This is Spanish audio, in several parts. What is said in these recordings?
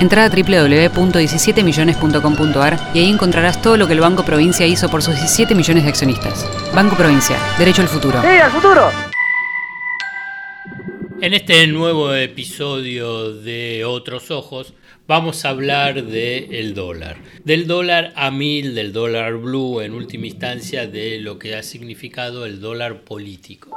Entra a www.17millones.com.ar y ahí encontrarás todo lo que el Banco Provincia hizo por sus 17 millones de accionistas. Banco Provincia, derecho al futuro. ¡Sí, al futuro! En este nuevo episodio de Otros Ojos vamos a hablar del dólar. Del dólar a mil, del dólar blue, en última instancia de lo que ha significado el dólar político.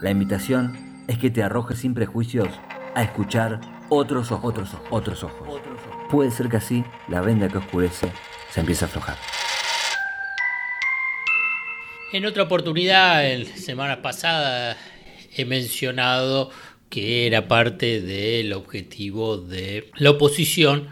La invitación es que te arrojes sin prejuicios a escuchar otros ojos, otros ojos, otros ojos. Puede ser que así la venda que oscurece se empiece a aflojar. En otra oportunidad, en semana pasada, he mencionado que era parte del objetivo de la oposición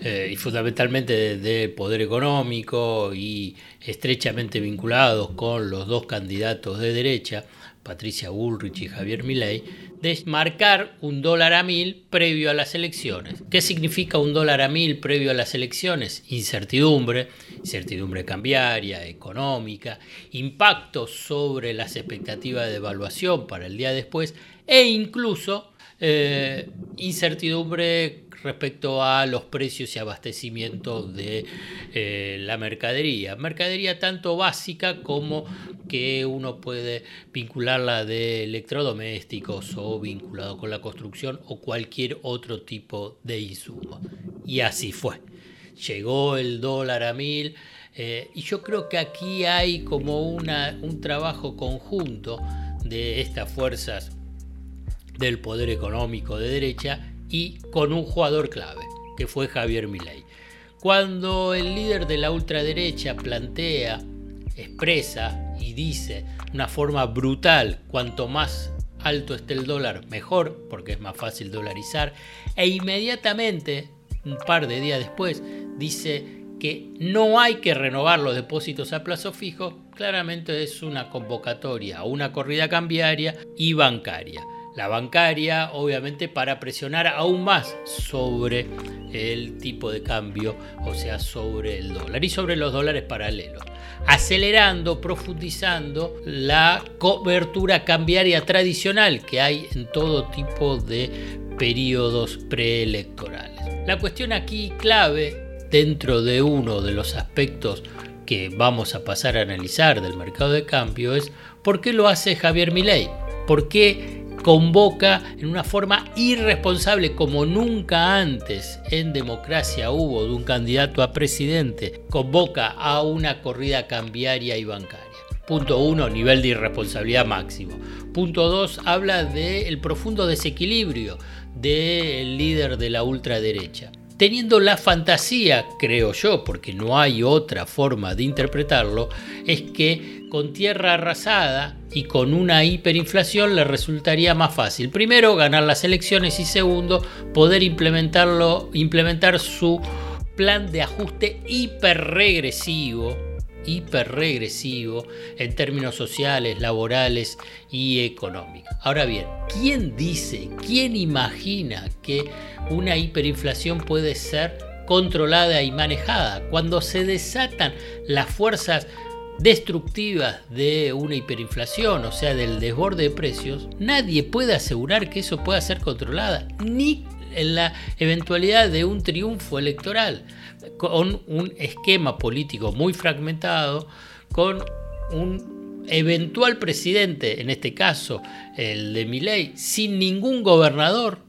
eh, y fundamentalmente del poder económico y estrechamente vinculados con los dos candidatos de derecha, Patricia Bullrich y Javier Milei, de marcar un dólar a mil previo a las elecciones. ¿Qué significa un dólar a mil previo a las elecciones? Incertidumbre, incertidumbre cambiaria, económica, impacto sobre las expectativas de evaluación para el día después e incluso eh, incertidumbre respecto a los precios y abastecimiento de eh, la mercadería. Mercadería tanto básica como que uno puede vincularla de electrodomésticos o vinculado con la construcción o cualquier otro tipo de insumo. Y así fue. Llegó el dólar a mil. Eh, y yo creo que aquí hay como una, un trabajo conjunto de estas fuerzas del poder económico de derecha y con un jugador clave, que fue Javier Milei. Cuando el líder de la ultraderecha plantea, expresa y dice una forma brutal, cuanto más alto esté el dólar, mejor, porque es más fácil dolarizar, e inmediatamente, un par de días después, dice que no hay que renovar los depósitos a plazo fijo, claramente es una convocatoria a una corrida cambiaria y bancaria la bancaria, obviamente para presionar aún más sobre el tipo de cambio, o sea, sobre el dólar y sobre los dólares paralelos, acelerando, profundizando la cobertura cambiaria tradicional que hay en todo tipo de periodos preelectorales. La cuestión aquí clave dentro de uno de los aspectos que vamos a pasar a analizar del mercado de cambio es por qué lo hace Javier Milei, por qué convoca en una forma irresponsable como nunca antes en democracia hubo de un candidato a presidente, convoca a una corrida cambiaria y bancaria. Punto 1, nivel de irresponsabilidad máximo. Punto 2, habla del profundo desequilibrio del líder de la ultraderecha teniendo la fantasía, creo yo, porque no hay otra forma de interpretarlo, es que con tierra arrasada y con una hiperinflación le resultaría más fácil, primero, ganar las elecciones y segundo, poder implementarlo, implementar su plan de ajuste hiperregresivo hiperregresivo en términos sociales, laborales y económicos. Ahora bien, ¿quién dice, quién imagina que una hiperinflación puede ser controlada y manejada? Cuando se desatan las fuerzas destructivas de una hiperinflación, o sea, del desborde de precios, nadie puede asegurar que eso pueda ser controlada, ni en la eventualidad de un triunfo electoral con un esquema político muy fragmentado, con un eventual presidente, en este caso el de Milei, sin ningún gobernador,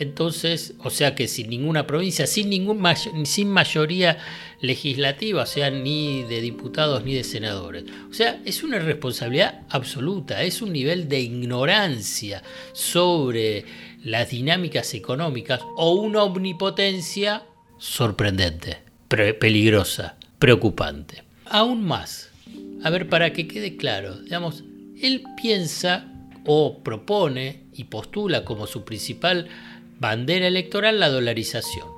Entonces, o sea que sin ninguna provincia, sin, ningún sin mayoría legislativa, o sea, ni de diputados ni de senadores. O sea, es una responsabilidad absoluta, es un nivel de ignorancia sobre las dinámicas económicas o una omnipotencia sorprendente, peligrosa, preocupante. Aún más, a ver, para que quede claro, digamos, él piensa o propone y postula como su principal bandera electoral la dolarización.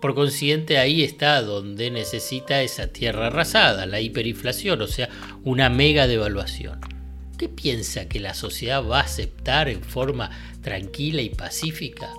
Por consiguiente, ahí está donde necesita esa tierra arrasada, la hiperinflación, o sea, una mega devaluación. ¿Qué piensa que la sociedad va a aceptar en forma tranquila y pacífica?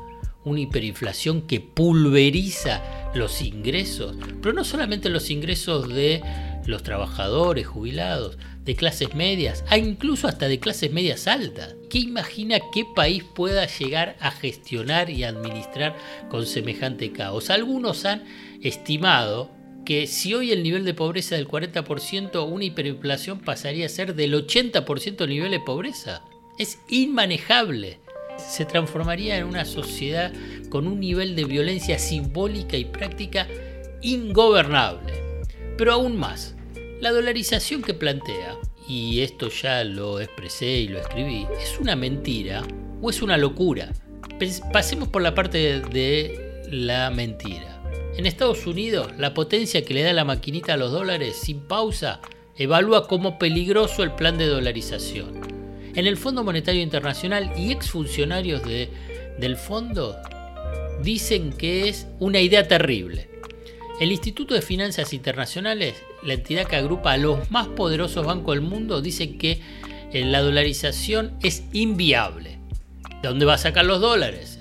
Una hiperinflación que pulveriza los ingresos, pero no solamente los ingresos de los trabajadores jubilados, de clases medias, e incluso hasta de clases medias altas. ¿Qué imagina qué país pueda llegar a gestionar y administrar con semejante caos? Algunos han estimado que si hoy el nivel de pobreza es del 40%, una hiperinflación pasaría a ser del 80% del nivel de pobreza. Es inmanejable. Se transformaría en una sociedad con un nivel de violencia simbólica y práctica ingobernable. Pero aún más, la dolarización que plantea, y esto ya lo expresé y lo escribí, ¿es una mentira o es una locura? Pasemos por la parte de la mentira. En Estados Unidos, la potencia que le da la maquinita a los dólares sin pausa evalúa como peligroso el plan de dolarización. En el Fondo Monetario Internacional y exfuncionarios de, del fondo dicen que es una idea terrible. El Instituto de Finanzas Internacionales, la entidad que agrupa a los más poderosos bancos del mundo, dice que eh, la dolarización es inviable. ¿De dónde va a sacar los dólares?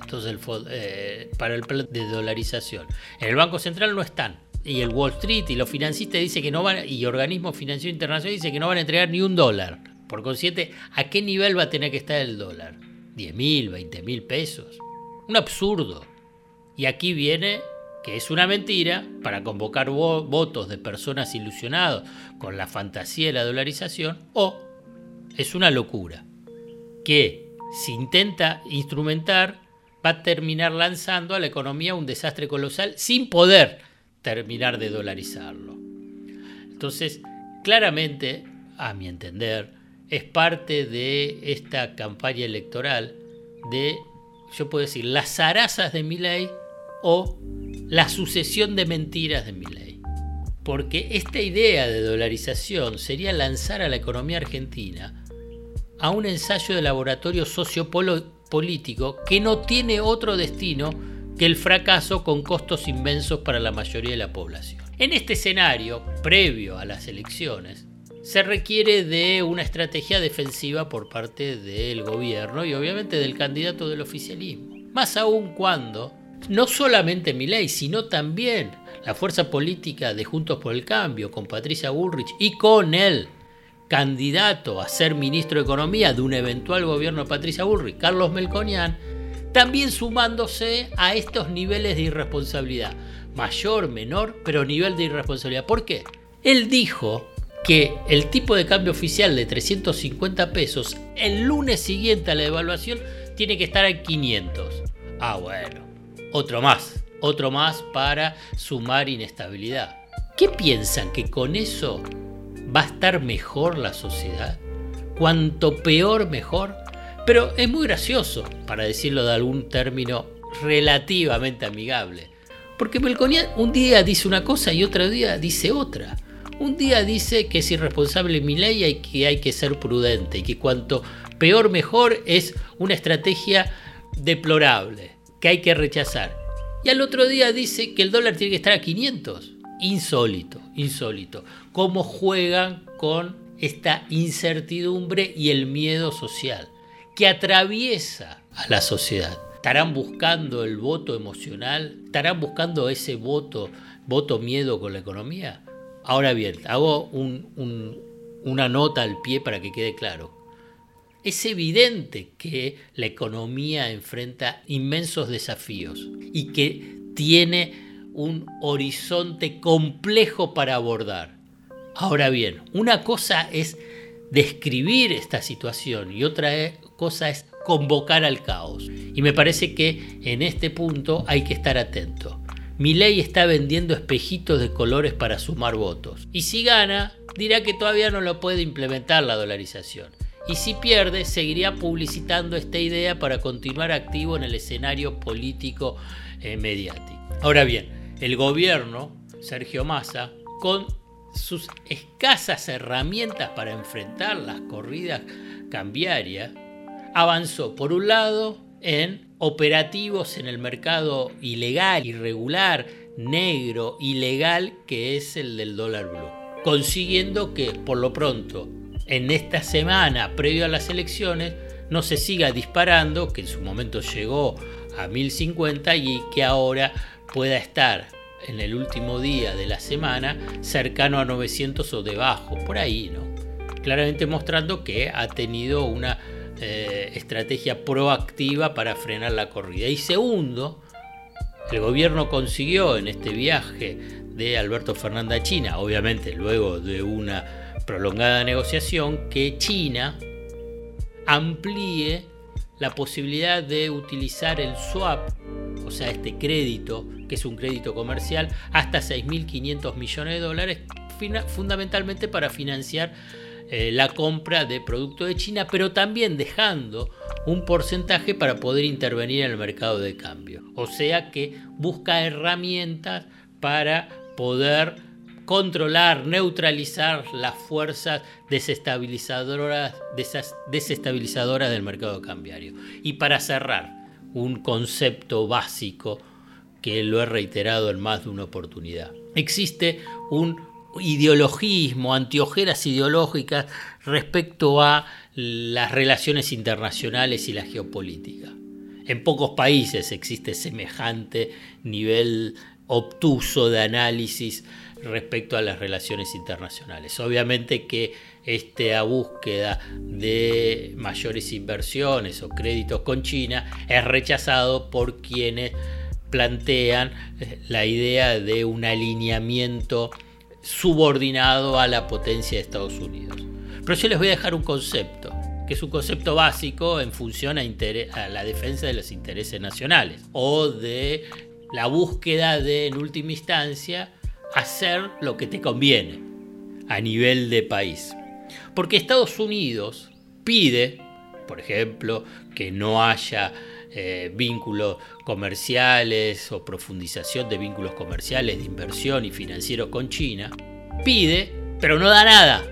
Eh, para el plan de dolarización. En el Banco Central no están. Y el Wall Street y los financistas dicen que no van, y organismos financieros internacionales dicen que no van a entregar ni un dólar. Por consiguiente, ¿a qué nivel va a tener que estar el dólar? ¿10 mil, 20 mil pesos? Un absurdo. Y aquí viene que es una mentira para convocar votos de personas ilusionadas con la fantasía de la dolarización, o es una locura que se intenta instrumentar va a terminar lanzando a la economía un desastre colosal sin poder terminar de dolarizarlo. Entonces, claramente, a mi entender, es parte de esta campaña electoral de, yo puedo decir, las zarazas de mi ley o la sucesión de mentiras de mi ley. Porque esta idea de dolarización sería lanzar a la economía argentina a un ensayo de laboratorio sociopolo político que no tiene otro destino que el fracaso con costos inmensos para la mayoría de la población. En este escenario, previo a las elecciones, se requiere de una estrategia defensiva por parte del gobierno y obviamente del candidato del oficialismo. Más aún cuando no solamente ley sino también la fuerza política de Juntos por el Cambio, con Patricia Bullrich y con él candidato a ser ministro de Economía de un eventual gobierno de Patricia Bullrich, Carlos Melconian, también sumándose a estos niveles de irresponsabilidad. Mayor, menor, pero nivel de irresponsabilidad. ¿Por qué? Él dijo que el tipo de cambio oficial de 350 pesos el lunes siguiente a la evaluación tiene que estar a 500. Ah, bueno, otro más, otro más para sumar inestabilidad. ¿Qué piensan que con eso ¿Va a estar mejor la sociedad? ¿Cuanto peor mejor? Pero es muy gracioso, para decirlo de algún término relativamente amigable. Porque Melconian un día dice una cosa y otro día dice otra. Un día dice que es irresponsable mi ley y que hay que ser prudente y que cuanto peor mejor es una estrategia deplorable que hay que rechazar. Y al otro día dice que el dólar tiene que estar a 500. Insólito, insólito. Cómo juegan con esta incertidumbre y el miedo social que atraviesa a la sociedad. ¿Estarán buscando el voto emocional? ¿Estarán buscando ese voto, voto miedo con la economía? Ahora bien, hago una nota al pie para que quede claro. Es evidente que la economía enfrenta inmensos desafíos y que tiene un horizonte complejo para abordar. Ahora bien, una cosa es describir esta situación y otra cosa es convocar al caos. Y me parece que en este punto hay que estar atento. ley está vendiendo espejitos de colores para sumar votos. Y si gana, dirá que todavía no lo puede implementar la dolarización. Y si pierde, seguiría publicitando esta idea para continuar activo en el escenario político eh, mediático. Ahora bien, el gobierno, Sergio Massa, con sus escasas herramientas para enfrentar las corridas cambiarias, avanzó por un lado en operativos en el mercado ilegal, irregular, negro, ilegal, que es el del dólar blue, consiguiendo que por lo pronto en esta semana previo a las elecciones no se siga disparando, que en su momento llegó a 1050 y que ahora pueda estar en el último día de la semana cercano a 900 o debajo, por ahí, ¿no? Claramente mostrando que ha tenido una eh, estrategia proactiva para frenar la corrida. Y segundo, el gobierno consiguió en este viaje de Alberto Fernández a China, obviamente luego de una prolongada negociación, que China amplíe la posibilidad de utilizar el swap, o sea, este crédito, que es un crédito comercial, hasta 6.500 millones de dólares, fundamentalmente para financiar eh, la compra de productos de China, pero también dejando un porcentaje para poder intervenir en el mercado de cambio. O sea que busca herramientas para poder controlar, neutralizar las fuerzas desestabilizadoras, desestabilizadoras del mercado cambiario. Y para cerrar, un concepto básico lo he reiterado en más de una oportunidad. Existe un ideologismo, antiojeras ideológicas respecto a las relaciones internacionales y la geopolítica. En pocos países existe semejante nivel obtuso de análisis respecto a las relaciones internacionales. Obviamente que esta búsqueda de mayores inversiones o créditos con China es rechazado por quienes plantean eh, la idea de un alineamiento subordinado a la potencia de Estados Unidos. Pero yo les voy a dejar un concepto, que es un concepto básico en función a, a la defensa de los intereses nacionales o de la búsqueda de, en última instancia, hacer lo que te conviene a nivel de país. Porque Estados Unidos pide, por ejemplo, que no haya eh, vínculos comerciales o profundización de vínculos comerciales, de inversión y financiero con China, pide, pero no da nada.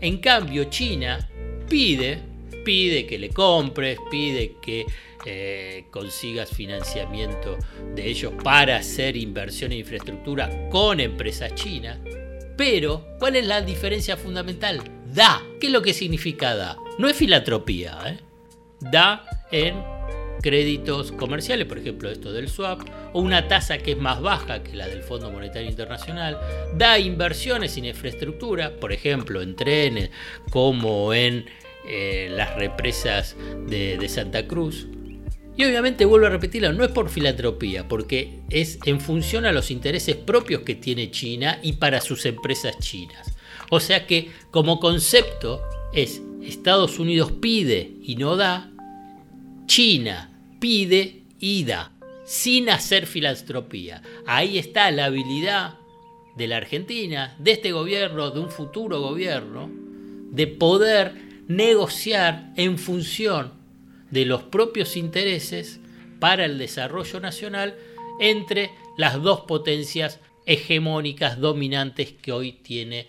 En cambio, China pide, pide que le compres, pide que eh, consigas financiamiento de ellos para hacer inversión en infraestructura con empresas chinas. Pero, ¿cuál es la diferencia fundamental? Da. ¿Qué es lo que significa da? No es filantropía. ¿eh? Da en créditos comerciales, por ejemplo esto del swap, o una tasa que es más baja que la del Fondo Monetario Internacional, da inversiones en infraestructura, por ejemplo en trenes como en eh, las represas de Santa Cruz, y obviamente vuelvo a repetirlo, no es por filantropía, porque es en función a los intereses propios que tiene China y para sus empresas chinas. O sea que como concepto es Estados Unidos pide y no da, China pide y da, sin hacer filantropía. Ahí está la habilidad de la Argentina, de este gobierno, de un futuro gobierno, de poder negociar en función de los propios intereses para el desarrollo nacional entre las dos potencias hegemónicas dominantes que hoy tiene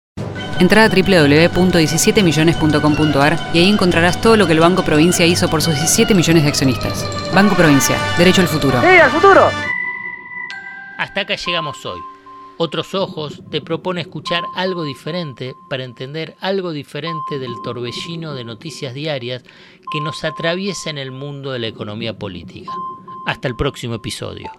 Entra a www.17millones.com.ar y ahí encontrarás todo lo que el Banco Provincia hizo por sus 17 millones de accionistas. Banco Provincia, derecho al futuro. ¡Sí, al futuro! Hasta acá llegamos hoy. Otros Ojos te propone escuchar algo diferente para entender algo diferente del torbellino de noticias diarias que nos atraviesa en el mundo de la economía política. Hasta el próximo episodio.